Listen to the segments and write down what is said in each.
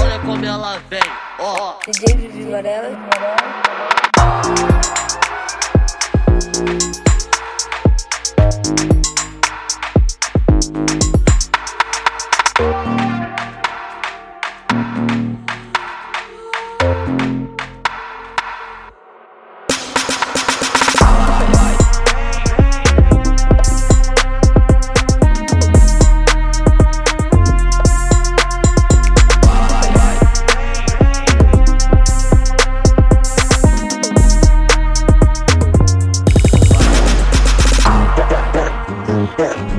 Olha como ela vem, ó. Oh. DJ Vivi Varela. Bye.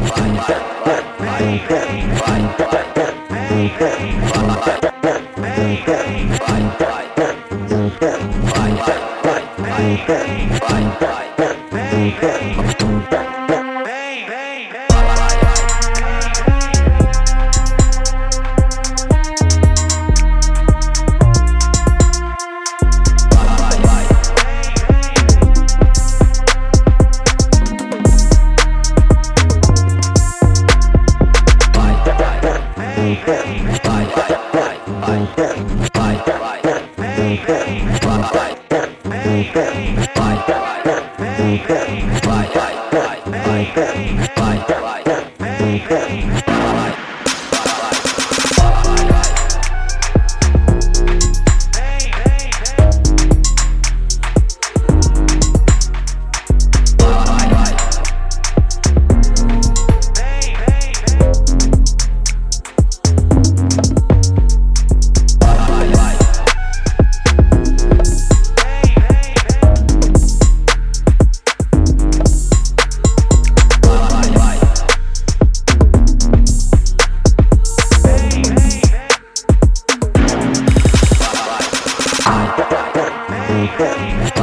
Vivarelli. Bye.